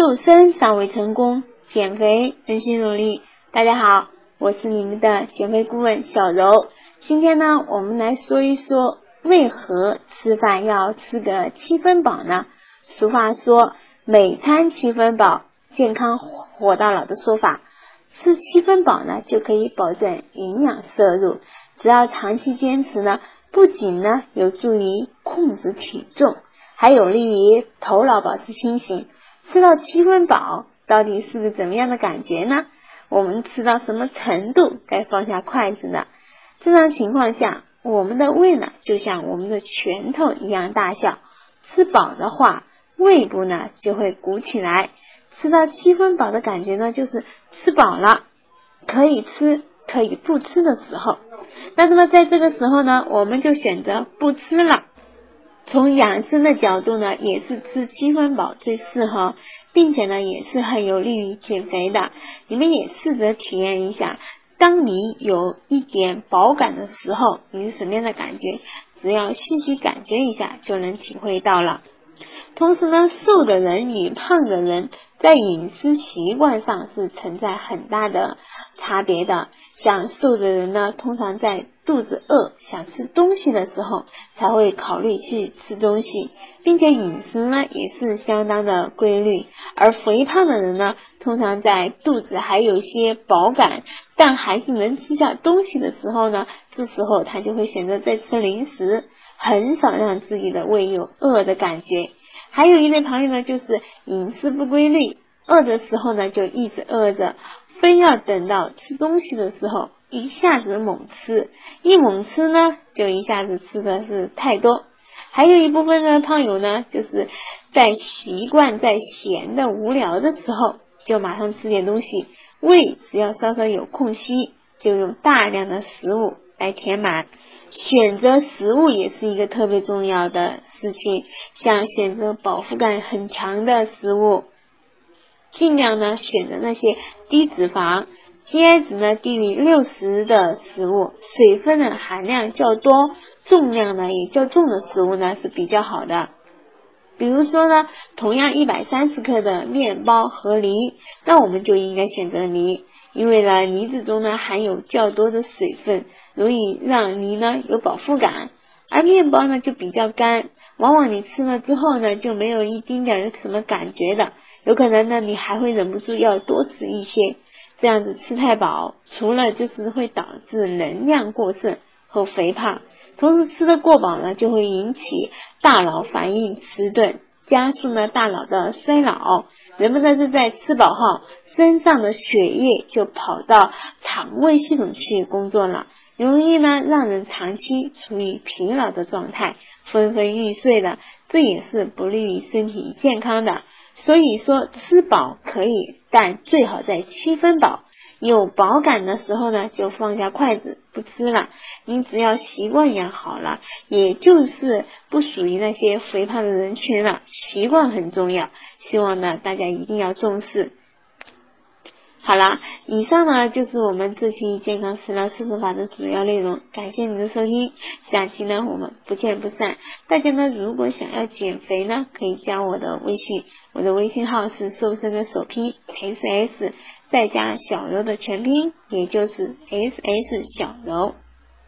瘦身尚未成功，减肥仍需努力。大家好，我是你们的减肥顾问小柔。今天呢，我们来说一说为何吃饭要吃个七分饱呢？俗话说“每餐七分饱，健康活到老”的说法，吃七分饱呢，就可以保证营养摄入。只要长期坚持呢，不仅呢有助于控制体重，还有利于头脑保持清醒。吃到七分饱，到底是个怎么样的感觉呢？我们吃到什么程度该放下筷子呢？正常情况下，我们的胃呢就像我们的拳头一样大小，吃饱的话，胃部呢就会鼓起来。吃到七分饱的感觉呢，就是吃饱了，可以吃，可以不吃的时候。那那么在这个时候呢，我们就选择不吃了。从养生的角度呢，也是吃七分饱最适合，并且呢，也是很有利于减肥的。你们也试着体验一下，当你有一点饱感的时候，你是什么样的感觉？只要细细感觉一下，就能体会到了。同时呢，瘦的人与胖的人在饮食习惯上是存在很大的差别的。像瘦的人呢，通常在肚子饿、想吃东西的时候才会考虑去吃东西，并且饮食呢也是相当的规律。而肥胖的人呢，通常在肚子还有些饱感，但还是能吃下东西的时候呢，这时候他就会选择再吃零食。很少让自己的胃有饿的感觉，还有一类朋友呢，就是饮食不规律，饿的时候呢就一直饿着，非要等到吃东西的时候一下子猛吃，一猛吃呢就一下子吃的是太多。还有一部分的胖友呢，就是在习惯在闲的无聊的时候就马上吃点东西，胃只要稍稍有空隙，就用大量的食物来填满。选择食物也是一个特别重要的事情，像选择饱腹感很强的食物，尽量呢选择那些低脂肪、GI 值呢低于六十的食物，水分的含量较多、重量呢也较重的食物呢是比较好的。比如说呢，同样一百三十克的面包和梨，那我们就应该选择梨。因为呢，梨子中呢含有较多的水分，容易让梨呢有饱腹感，而面包呢就比较干，往往你吃了之后呢就没有一丁点儿什么感觉的，有可能呢你还会忍不住要多吃一些，这样子吃太饱，除了就是会导致能量过剩和肥胖，同时吃的过饱呢就会引起大脑反应迟钝，加速呢大脑的衰老，人们呢是在吃饱后。身上的血液就跑到肠胃系统去工作了，容易呢让人长期处于疲劳的状态，昏昏欲睡的，这也是不利于身体健康的。所以说吃饱可以，但最好在七分饱。有饱感的时候呢，就放下筷子不吃了。你只要习惯养好了，也就是不属于那些肥胖的人群了。习惯很重要，希望呢大家一定要重视。好啦，以上呢就是我们这期健康食疗四十法的主要内容。感谢您的收听，下期呢我们不见不散。大家呢如果想要减肥呢，可以加我的微信，我的微信号是瘦身的首拼 S S，再加小柔的全拼，也就是 S S 小柔。